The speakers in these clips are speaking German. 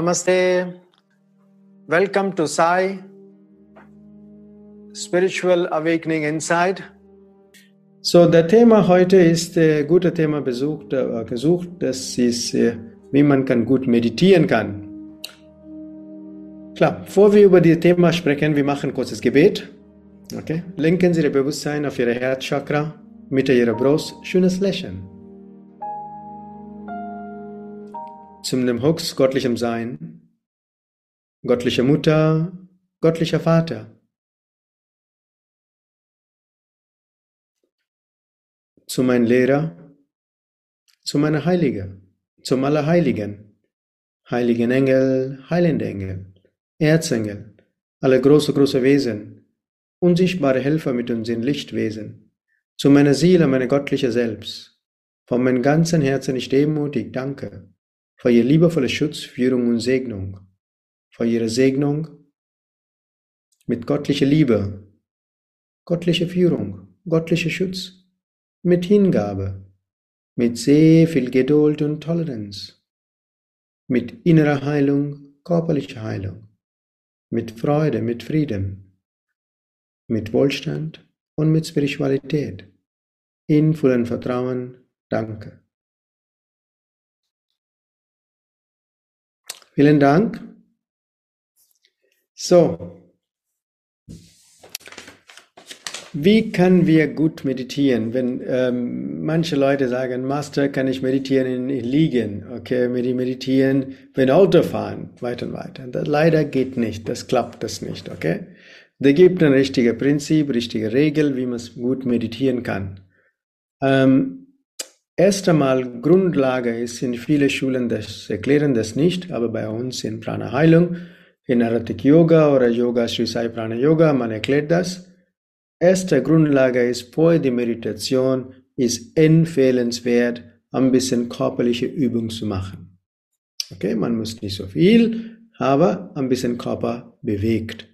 Namaste. Welcome to Sai Spiritual Awakening Inside. So, das Thema heute ist äh, gute Thema besucht, äh, gesucht. Das ist, äh, wie man kann gut meditieren kann. Klar, bevor wir über dieses Thema sprechen, wir machen kurzes Gebet. Okay? Lenken Sie Ihr Bewusstsein auf Ihre Herzchakra, Mitte Ihrer Brust, schönes Lächeln. Zum dem Hux göttlichem Sein, göttliche Mutter, göttlicher Vater. Zu meinem Lehrer, zu meiner Heilige, zum Allerheiligen, heiligen Engel, heilende Engel, Erzengel, alle große, große Wesen, unsichtbare Helfer mit uns in Lichtwesen, zu meiner Seele, meine göttliche Selbst. Von meinem ganzen Herzen ich demutig danke für Ihr liebevolle Schutz, Führung und Segnung, für Ihre Segnung mit göttlicher Liebe, göttlicher Führung, göttlicher Schutz, mit Hingabe, mit sehr viel Geduld und Toleranz, mit innerer Heilung, körperlicher Heilung, mit Freude, mit Frieden, mit Wohlstand und mit Spiritualität. In vollem Vertrauen, danke. Vielen Dank. So, wie können wir gut meditieren? Wenn ähm, manche Leute sagen, Master, kann ich meditieren in, in Liegen, okay, meditieren, wenn Auto fahren, weiter und weiter. Das leider geht nicht, das klappt das nicht, okay? Da gibt ein richtiges Prinzip, richtige Regel, wie man gut meditieren kann. Ähm, erst einmal Grundlage ist in vielen Schulen, das erklären das nicht, aber bei uns in Prana Heilung, in Aratik Yoga oder Yoga Sri Sai Prana Yoga, man erklärt das. Erste Grundlage ist vor der Meditation ist empfehlenswert, ein bisschen körperliche Übung zu machen. Okay, man muss nicht so viel, aber ein bisschen Körper bewegt.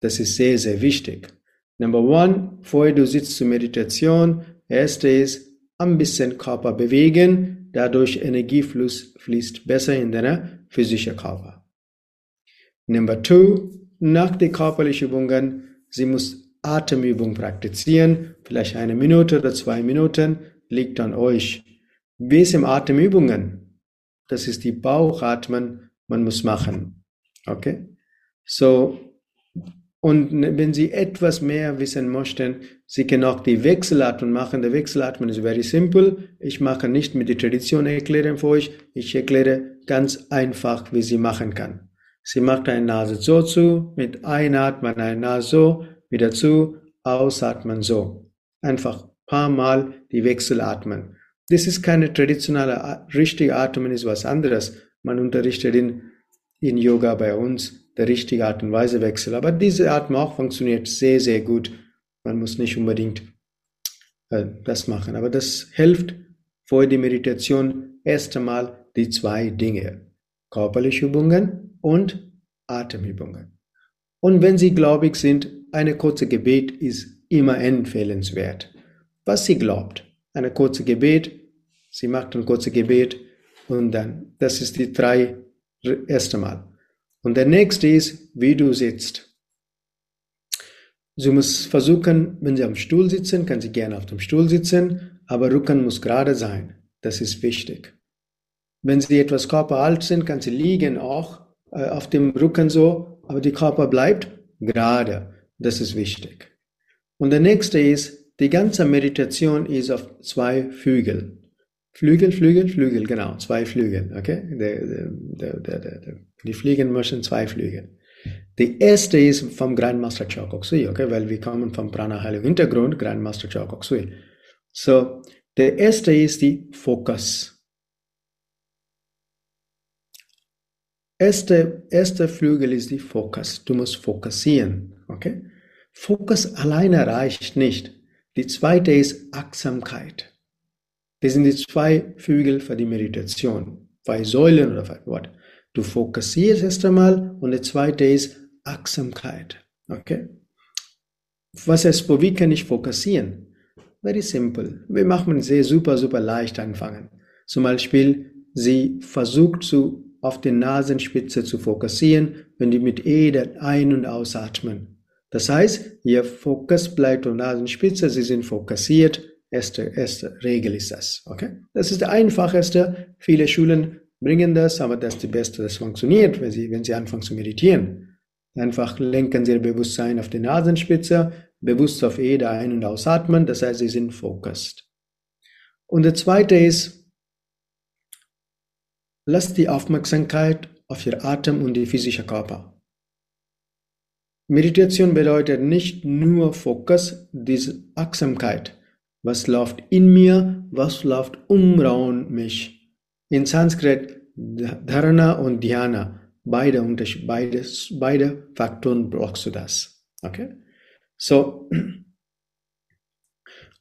Das ist sehr, sehr wichtig. Number one, vorher du sitzt zur Meditation, erste ist, ein bisschen Körper bewegen, dadurch Energiefluss fließt besser in deinen physischen Körper. Number two, nach den körperlichen Übungen, sie muss Atemübung praktizieren, vielleicht eine Minute oder zwei Minuten, liegt an euch. Wie im Atemübungen? Das ist die Bauchatmen, man muss machen. Okay? So, und wenn Sie etwas mehr wissen möchten, Sie können auch die Wechselatmen machen. Der Wechselatmen ist very simple. Ich mache nicht mit der Tradition erklären für euch. Ich erkläre ganz einfach, wie Sie machen kann. Sie macht eine Nase so zu, mit Einatmen eine Nase so, wieder zu, ausatmen so. Einfach paar Mal die Wechselatmen. Das ist keine traditionelle, richtige Atmen, ist was anderes. Man unterrichtet in, in Yoga bei uns der richtige Art und Weise wechseln. Aber diese Atmung funktioniert sehr, sehr gut. Man muss nicht unbedingt äh, das machen. Aber das hilft vor der Meditation erst einmal die zwei Dinge. Körperliche Übungen und Atemübungen. Und wenn Sie gläubig sind, eine kurze Gebet ist immer empfehlenswert. Was sie glaubt, eine kurze Gebet, sie macht ein kurzes Gebet und dann, das ist die drei erste Mal. Und der nächste ist, wie du sitzt. Sie muss versuchen, wenn Sie am Stuhl sitzen, kann sie gerne auf dem Stuhl sitzen, aber Rücken muss gerade sein. Das ist wichtig. Wenn Sie etwas körperalt sind, kann sie liegen auch äh, auf dem Rücken so, aber die Körper bleibt gerade. Das ist wichtig. Und der nächste ist, die ganze Meditation ist auf zwei Flügel. Flügel, Flügel, Flügel, genau, zwei Flügel, okay? Der, der, der, die fliegen müssen zwei Flügel. Die erste ist vom Grandmaster Chokoksui, okay? Weil wir kommen vom Prana Heilung Hintergrund, Grandmaster Chokoksui. So, der erste ist die Fokus. Erste, erste Flügel ist die Fokus. Du musst fokussieren, okay? Fokus alleine reicht nicht. Die zweite ist Achtsamkeit. Das sind die zwei Flügel für die Meditation. Zwei Säulen oder was. Du fokussierst erst einmal und der zweite ist Achtsamkeit. Okay? Was ist, wie kann ich fokussieren? Very simple. Wir machen sehr super, super leicht anfangen. Zum Beispiel, sie versucht zu auf die Nasenspitze zu fokussieren, wenn die mit jeder ein- und ausatmen. Das heißt, Ihr Fokus bleibt auf Nasenspitze, Sie sind fokussiert. Erste, erste Regel ist das. Okay? Das ist der einfachste. Viele Schulen bringen das, aber das ist die beste, das funktioniert, wenn Sie, wenn Sie anfangen zu meditieren. Einfach lenken Sie Ihr Bewusstsein auf die Nasenspitze, bewusst auf jeder ein- und ausatmen, das heißt, Sie sind fokussiert. Und der zweite ist, Lasst die Aufmerksamkeit auf Ihr Atem und die physische Körper. Meditation bedeutet nicht nur Fokus, diese Achtsamkeit. Was läuft in mir, was läuft um mich. In Sanskrit Dharana und Dhyana, beide, beide, beide Faktoren brauchst du das. Okay? So,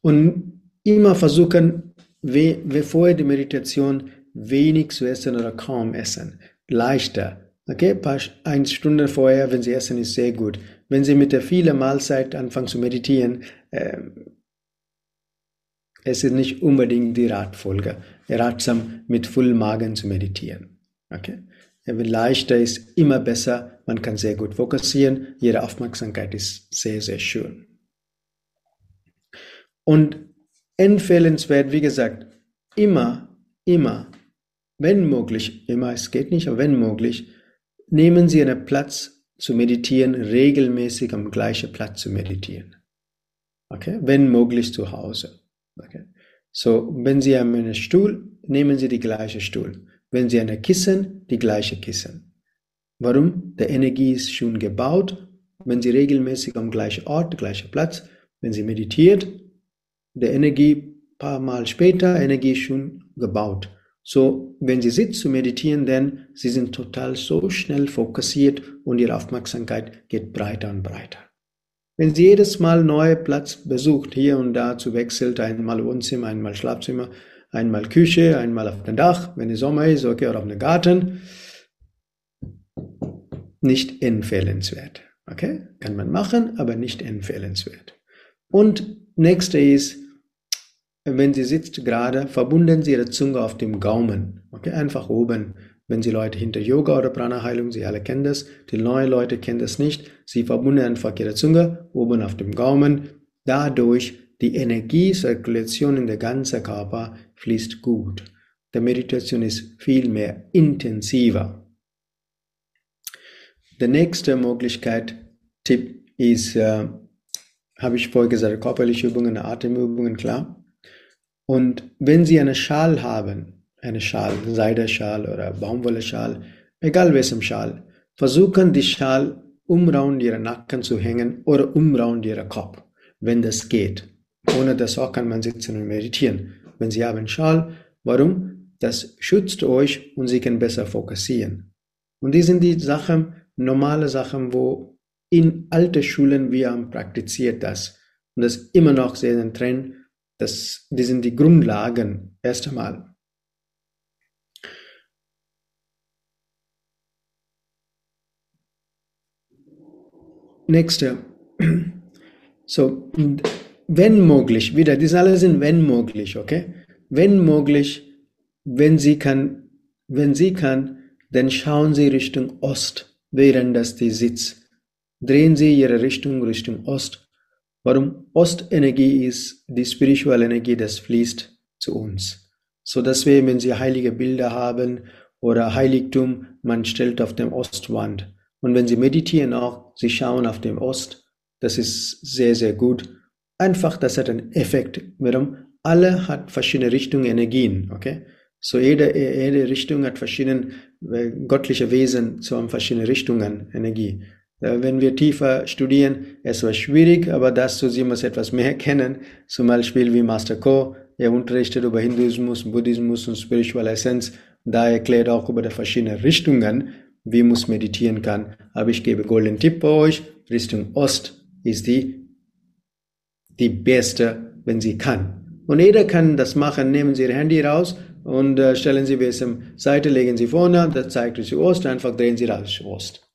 und immer versuchen, bevor die Meditation wenig zu essen oder kaum essen. Leichter. Okay, paar, eine Stunde vorher, wenn Sie essen, ist sehr gut. Wenn Sie mit der vielen Mahlzeit anfangen zu meditieren, äh, es ist nicht unbedingt die Ratfolge, ratsam mit vollem Magen zu meditieren. Okay? Leichter ist, immer besser. Man kann sehr gut fokussieren. Ihre Aufmerksamkeit ist sehr, sehr schön. Und empfehlenswert, wie gesagt, immer, immer wenn möglich, immer es geht nicht, aber wenn möglich, nehmen Sie einen Platz zu meditieren, regelmäßig am gleichen Platz zu meditieren. Okay? Wenn möglich zu Hause. Okay? So, wenn Sie einen Stuhl, nehmen Sie die gleiche Stuhl. Wenn Sie eine Kissen, die gleiche Kissen. Warum? Der Energie ist schon gebaut. Wenn Sie regelmäßig am gleichen Ort, gleichen Platz, wenn Sie meditiert, der Energie paar Mal später, Energie ist schon gebaut. So, wenn Sie sitzen zu meditieren, denn Sie sind total so schnell fokussiert und Ihre Aufmerksamkeit geht breiter und breiter. Wenn Sie jedes Mal neue Platz besucht, hier und da zu wechselt, einmal Wohnzimmer, einmal Schlafzimmer, einmal Küche, einmal auf dem Dach, wenn es Sommer ist, okay, oder auf dem Garten, nicht empfehlenswert. Okay? Kann man machen, aber nicht empfehlenswert. Und nächste ist, wenn sie sitzt gerade, verbunden sie ihre Zunge auf dem Gaumen. Okay, einfach oben. Wenn sie Leute hinter Yoga oder Prana-Heilung, sie alle kennen das. Die neuen Leute kennen das nicht. Sie verbunden einfach ihre Zunge oben auf dem Gaumen. Dadurch die Energiezirkulation in der ganzen Körper fließt gut. Die Meditation ist viel mehr intensiver. Die nächste Möglichkeit, Tipp ist, äh, habe ich vorher gesagt, körperliche Übungen, Atemübungen, klar. Und wenn Sie eine Schal haben, eine Schal, Seideschal oder Baumwolle-Schal, egal welchem Schal, versuchen die Schal umraund Ihren Nacken zu hängen oder umraund Ihren Kopf, wenn das geht. Ohne das auch kann man sitzen und meditieren. Wenn Sie haben Schal, warum? Das schützt euch und Sie können besser fokussieren. Und die sind die Sachen, normale Sachen, wo in alte Schulen wir haben praktiziert das. Und das immer noch sehr ein Trend das, die sind die Grundlagen erst einmal. Nächste. So, wenn möglich, wieder, die alle sind wenn möglich, okay? Wenn möglich, wenn sie kann, wenn sie kann, dann schauen sie Richtung Ost, während das die sitzt. Drehen sie ihre Richtung Richtung Ost Warum? Ostenergie ist die spirituelle Energie, das fließt zu uns. So dass wir, wenn Sie heilige Bilder haben oder Heiligtum, man stellt auf dem Ostwand. Und wenn Sie meditieren auch, Sie schauen auf dem Ost, das ist sehr, sehr gut. Einfach, das hat einen Effekt. Warum? Alle hat verschiedene Richtungen Energien, okay? So jede, jede Richtung hat verschiedene äh, göttliche Wesen, so haben verschiedene Richtungen Energie. Äh, wenn wir tiefer studieren, es war schwierig, aber dazu Sie muss etwas mehr kennen. Zum Beispiel wie Master Ko, er unterrichtet über Hinduismus, Buddhismus und Spiritual Essence. Da erklärt auch über die verschiedenen Richtungen, wie man meditieren kann. Aber ich gebe golden Tipp bei euch. Richtung Ost ist die, die beste, wenn sie kann. Und jeder kann das machen. Nehmen Sie Ihr Handy raus und äh, stellen Sie welche Seite, legen Sie vorne, das zeigt euch Ost, einfach drehen Sie raus Ost.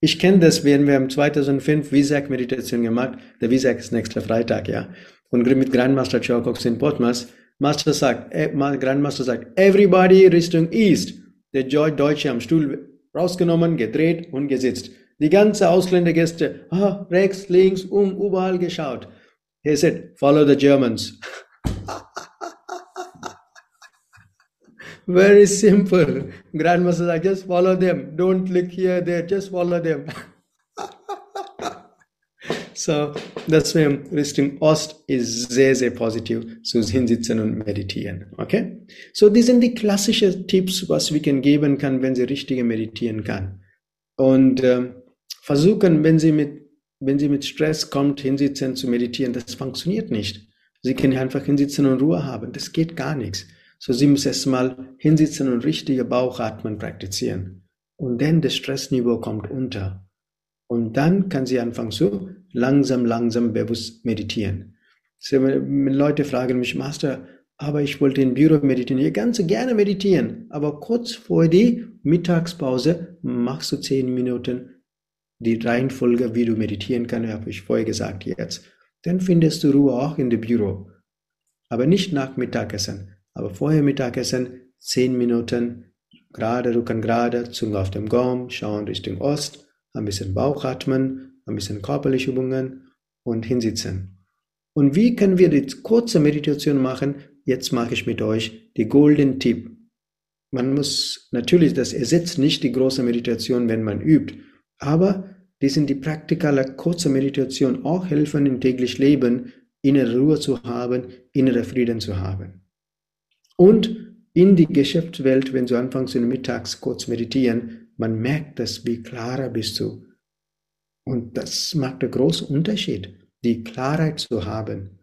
Ich kenne das, wenn wir im 2005 Visak-Meditation gemacht, der Visak ist nächster Freitag, ja. Und mit Grandmaster Chokox in Potmas, Master sagt, äh, Grandmaster sagt, everybody Richtung East. der Deutsche am Stuhl rausgenommen, gedreht und gesitzt. Die ganze Ausländergäste, ah, rechts, links, um, überall geschaut. He said, follow the Germans. Very simple. Grandmaster said, just follow them. Don't look here, there, just follow them. so, deswegen Richtung Ost ist sehr, sehr positiv zu hinsitzen und meditieren. Okay? So, die sind die klassischen Tipps, was wir geben kann, wenn sie richtig meditieren kann. Und äh, versuchen, wenn sie mit wenn sie mit Stress kommt, hinsitzen zu meditieren, das funktioniert nicht. Sie können einfach hinsitzen und Ruhe haben. Das geht gar nichts. So, sie muss erstmal hinsitzen und richtige Bauchatmen praktizieren. Und dann das Stressniveau kommt unter. Und dann kann sie anfangen so langsam, langsam bewusst meditieren. So, Leute fragen mich, Master, aber ich wollte im Büro meditieren. Ich kann gerne meditieren, aber kurz vor die Mittagspause machst du zehn Minuten die Reihenfolge, wie du meditieren kannst, habe ich vorher gesagt jetzt. Dann findest du Ruhe auch in dem Büro. Aber nicht nach Mittagessen. Aber vorher Mittagessen, zehn Minuten, gerade Rücken gerade, Zunge auf dem Gaumen, schauen Richtung Ost, ein bisschen Bauchatmen, ein bisschen körperliche Übungen und hinsitzen. Und wie können wir die kurze Meditation machen? Jetzt mache ich mit euch die Golden Tipp. Man muss natürlich, das ersetzt nicht die große Meditation, wenn man übt. Aber die sind die praktikale kurze Meditation auch helfen im täglichen Leben, innere Ruhe zu haben, innere Frieden zu haben. Und in die Geschäftswelt, wenn du anfängst, mittags kurz meditieren, man merkt das, wie klarer bist du. Und das macht einen großen Unterschied, die Klarheit zu haben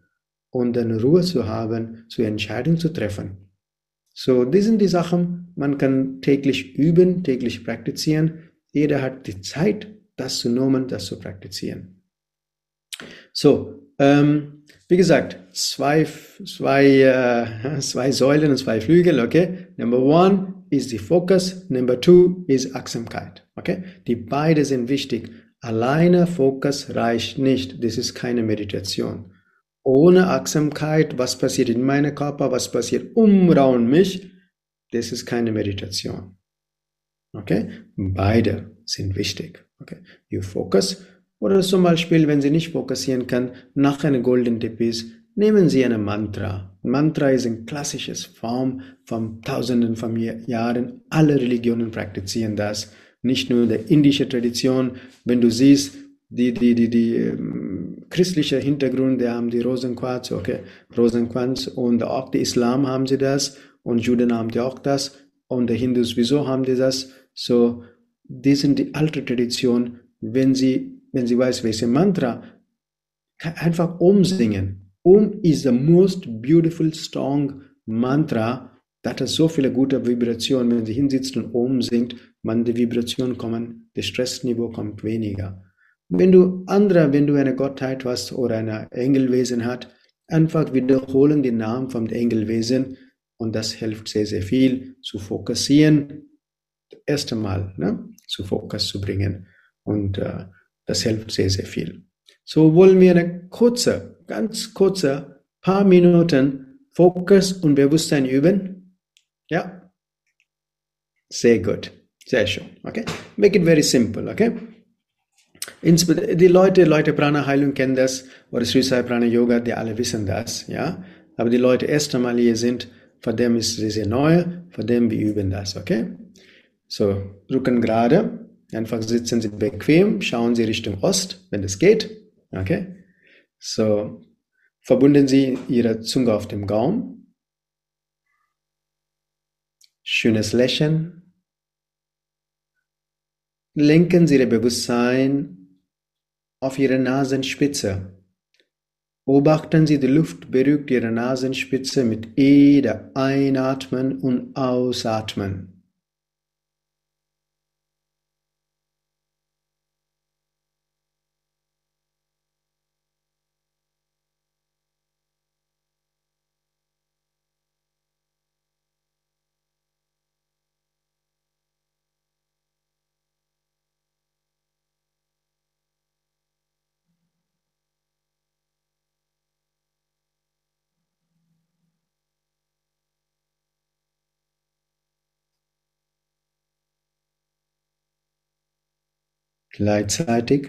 und eine Ruhe zu haben, zu Entscheidungen zu treffen. So, das sind die Sachen, man kann täglich üben, täglich praktizieren. Jeder hat die Zeit, das zu nehmen, das zu praktizieren. So, ähm, wie gesagt, zwei, zwei, äh, zwei Säulen und zwei Flügel, okay? Number one is the focus, number two is Achtsamkeit, okay? Die beide sind wichtig. Alleine Fokus reicht nicht. Das ist keine Meditation. Ohne Achtsamkeit, was passiert in meinem Körper, was passiert um mich, das ist keine Meditation. Okay? Beide sind wichtig. Okay? You focus. Oder zum Beispiel, wenn Sie nicht fokussieren kann, nach einer Golden Tipp ist, nehmen Sie eine Mantra. Mantra ist eine klassische Form von Tausenden von Jahren. Alle Religionen praktizieren das. Nicht nur der indische Tradition. Wenn du siehst, die, die, die, die ähm, christliche Hintergrund, die haben die Rosenquarz, okay, Rosenquarz und auch die Islam haben sie das und Juden haben die auch das und die Hindus, wieso haben die das? So, die sind die alte Tradition, wenn sie, wenn sie weiß, welche Mantra, einfach umsingen. Um is the most beautiful, strong Mantra. Das hat so viele gute Vibrationen. Wenn sie hinsitzt und umsingt, man die Vibrationen kommen, das Stressniveau kommt weniger. Wenn du andere, wenn du eine Gottheit hast oder ein Engelwesen hat, einfach wiederholen den Namen vom Engelwesen und das hilft sehr, sehr viel zu fokussieren. Erst einmal, ne? zu Fokus zu bringen. Und äh, das hilft sehr, sehr viel. So wollen wir eine kurze, ganz kurze, paar Minuten Fokus und Bewusstsein üben. Ja? Sehr gut. Sehr schön. Okay? Make it very simple. Okay? Die Leute, Leute Prana Heilung kennen das oder Sri Sai Prana Yoga, die alle wissen das. Ja? Aber die Leute erst einmal hier sind, für dem ist es sehr neu, für dem wir üben das. Okay? So, Rücken gerade. Einfach sitzen Sie bequem, schauen Sie Richtung Ost, wenn es geht. Okay? So, verbunden Sie Ihre Zunge auf dem Gaumen. Schönes Lächeln. Lenken Sie Ihr Bewusstsein auf Ihre Nasenspitze. Beobachten Sie die Luft berührt Ihre Nasenspitze mit jeder Einatmen und Ausatmen. Gleichzeitig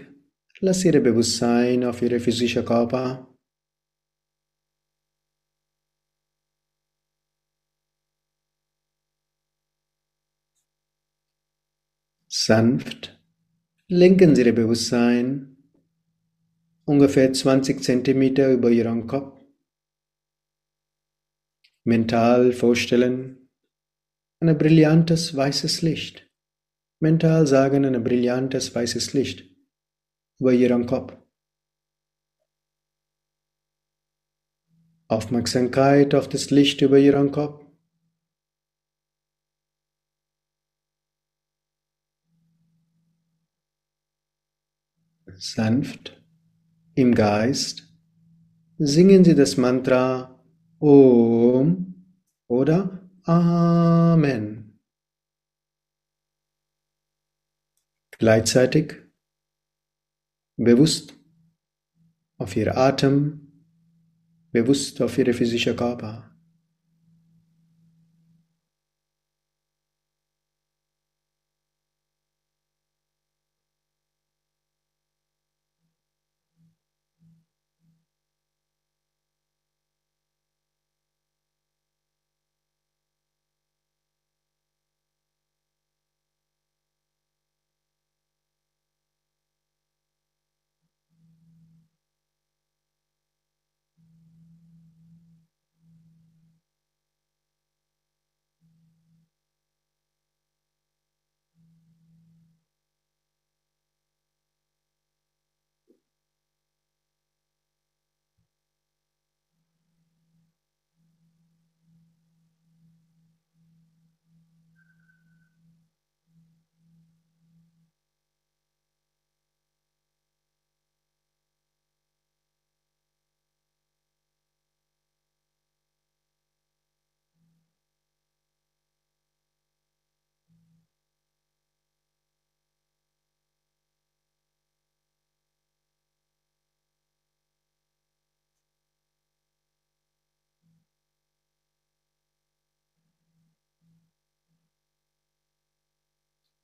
lass Ihr Bewusstsein auf Ihre physische Körper sanft lenken Sie Ihr Bewusstsein ungefähr 20 Zentimeter über Ihren Kopf. Mental vorstellen ein brillantes weißes Licht. Mental sagen ein brillantes weißes Licht über Ihren Kopf. Aufmerksamkeit auf das Licht über Ihren Kopf. Sanft im Geist singen Sie das Mantra Om oder Amen. Gleichzeitig bewusst auf Ihr Atem, bewusst auf Ihre physische Körper.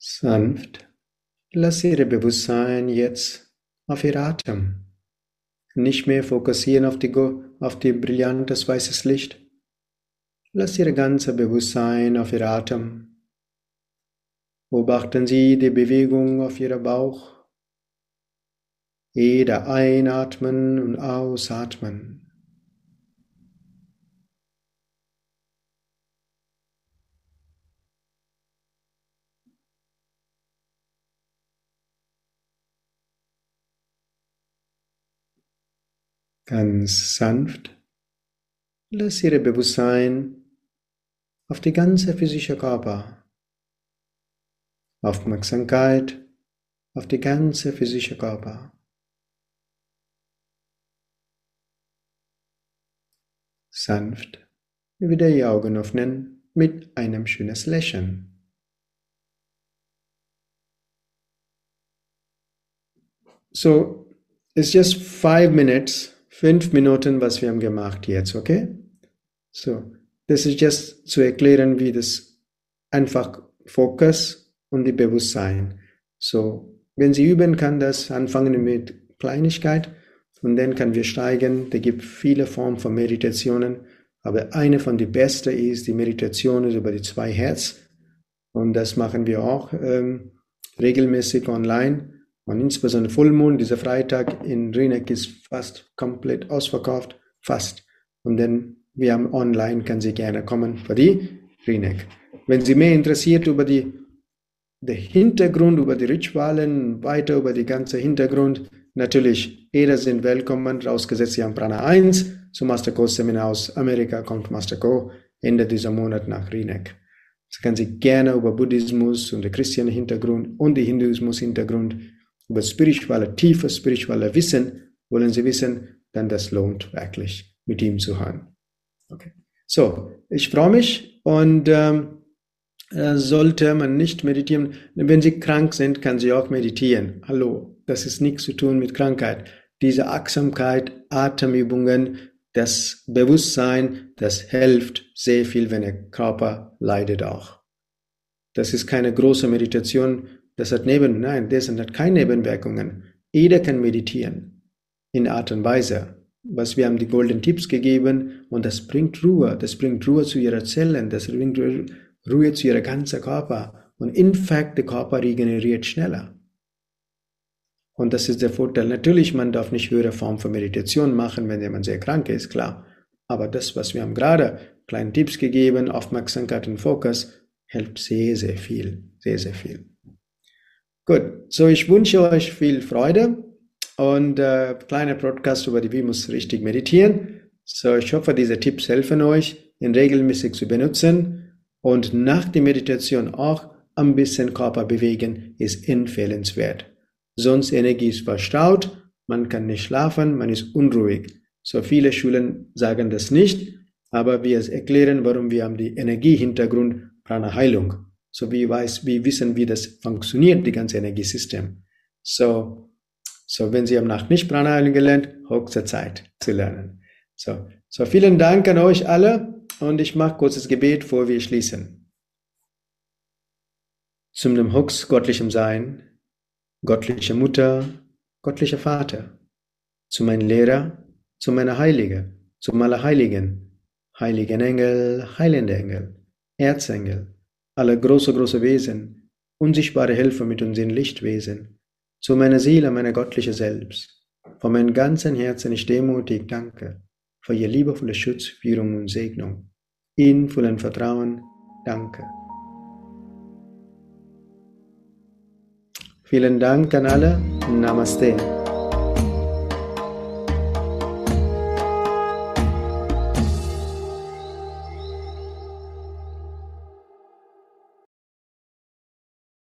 Sanft lasse Ihr Bewusstsein jetzt auf Ihr Atem. Nicht mehr fokussieren auf die, auf die brillantes weißes Licht. Lass Ihr ganzes Bewusstsein auf Ihr Atem. Beobachten Sie die Bewegung auf Ihrem Bauch. Jeder einatmen und ausatmen. Ganz sanft lass Ihr Bewusstsein auf die ganze physische Körper. Aufmerksamkeit auf die ganze physische Körper. Sanft wieder die Augen öffnen mit einem schönes Lächeln. So, it's just five minutes fünf Minuten, was wir haben gemacht jetzt, okay? So, das ist just zu erklären, wie das einfach Fokus und die Bewusstsein. So, wenn Sie üben, kann das anfangen mit Kleinigkeit und dann kann wir steigen. Da gibt viele Formen von Meditationen, aber eine von den besten ist die Meditation über die zwei Herz und das machen wir auch ähm, regelmäßig online. Und insbesondere Vollmond, dieser Freitag in Rieneck ist fast komplett ausverkauft, fast. Und dann, wir haben online, kann Sie gerne kommen für die Rieneck. Wenn Sie mehr interessiert über die, den Hintergrund, über die Ritualen, weiter über die ganze Hintergrund, natürlich, jeder sind willkommen, rausgesetzt Sie haben Prana 1 zum Masterco-Seminar aus Amerika, kommt Masterco Ende dieser Monat nach Rieneck. So kann Sie gerne über Buddhismus und den christlichen Hintergrund und den Hinduismus-Hintergrund über spirituelle, tiefe spirituelle Wissen wollen Sie wissen, dann das lohnt wirklich, mit ihm zu hören. Okay. So, ich freue mich und ähm, äh, sollte man nicht meditieren, wenn Sie krank sind, kann Sie auch meditieren. Hallo, das ist nichts zu tun mit Krankheit. Diese Achtsamkeit, Atemübungen, das Bewusstsein, das hilft sehr viel, wenn der Körper leidet auch. Das ist keine große Meditation, das hat Neben, nein, das hat keine Nebenwirkungen. Jeder kann meditieren in Art und Weise. Was wir haben die Golden Tipps gegeben und das bringt Ruhe, das bringt Ruhe zu ihrer Zellen, das bringt Ruhe zu ihrer ganzen Körper und in fact der Körper regeneriert schneller. Und das ist der Vorteil. Natürlich, man darf nicht höhere Form von Meditation machen, wenn jemand sehr krank ist, klar. Aber das, was wir haben gerade kleine Tipps gegeben, Aufmerksamkeit und Fokus, hilft sehr, sehr viel. Sehr, sehr viel. Gut, so ich wünsche euch viel Freude und äh, kleiner Podcast über die, wie muss richtig meditieren. So, ich hoffe, diese Tipps helfen euch, ihn regelmäßig zu benutzen und nach der Meditation auch ein bisschen Körper bewegen ist empfehlenswert sonst Energie ist verstaut, man kann nicht schlafen, man ist unruhig. So viele Schulen sagen das nicht, aber wir erklären, warum wir haben die Energiehintergrund Prana Heilung. So wie weiß, wie wissen, wie das funktioniert, die ganze Energiesystem. So, so wenn Sie am Nacht nicht Prana Heilung gelernt, höchste Zeit zu lernen. So, so vielen Dank an euch alle und ich mache kurzes Gebet, bevor wir schließen. Zum dem Hux göttlichem Sein göttliche Mutter, göttlicher Vater, zu meinem Lehrer, zu meiner Heilige, zu meiner Heiligen, heiligen Engel, heilende Engel, Erzengel, alle große, große Wesen, unsichtbare Helfer mit unseren Lichtwesen, zu meiner Seele, meiner göttliche Selbst. Von meinem ganzen Herzen ich demutig danke für ihr liebevolle Schutz, Führung und Segnung. In vollen Vertrauen, danke. Vielen Dank an alle. Namaste.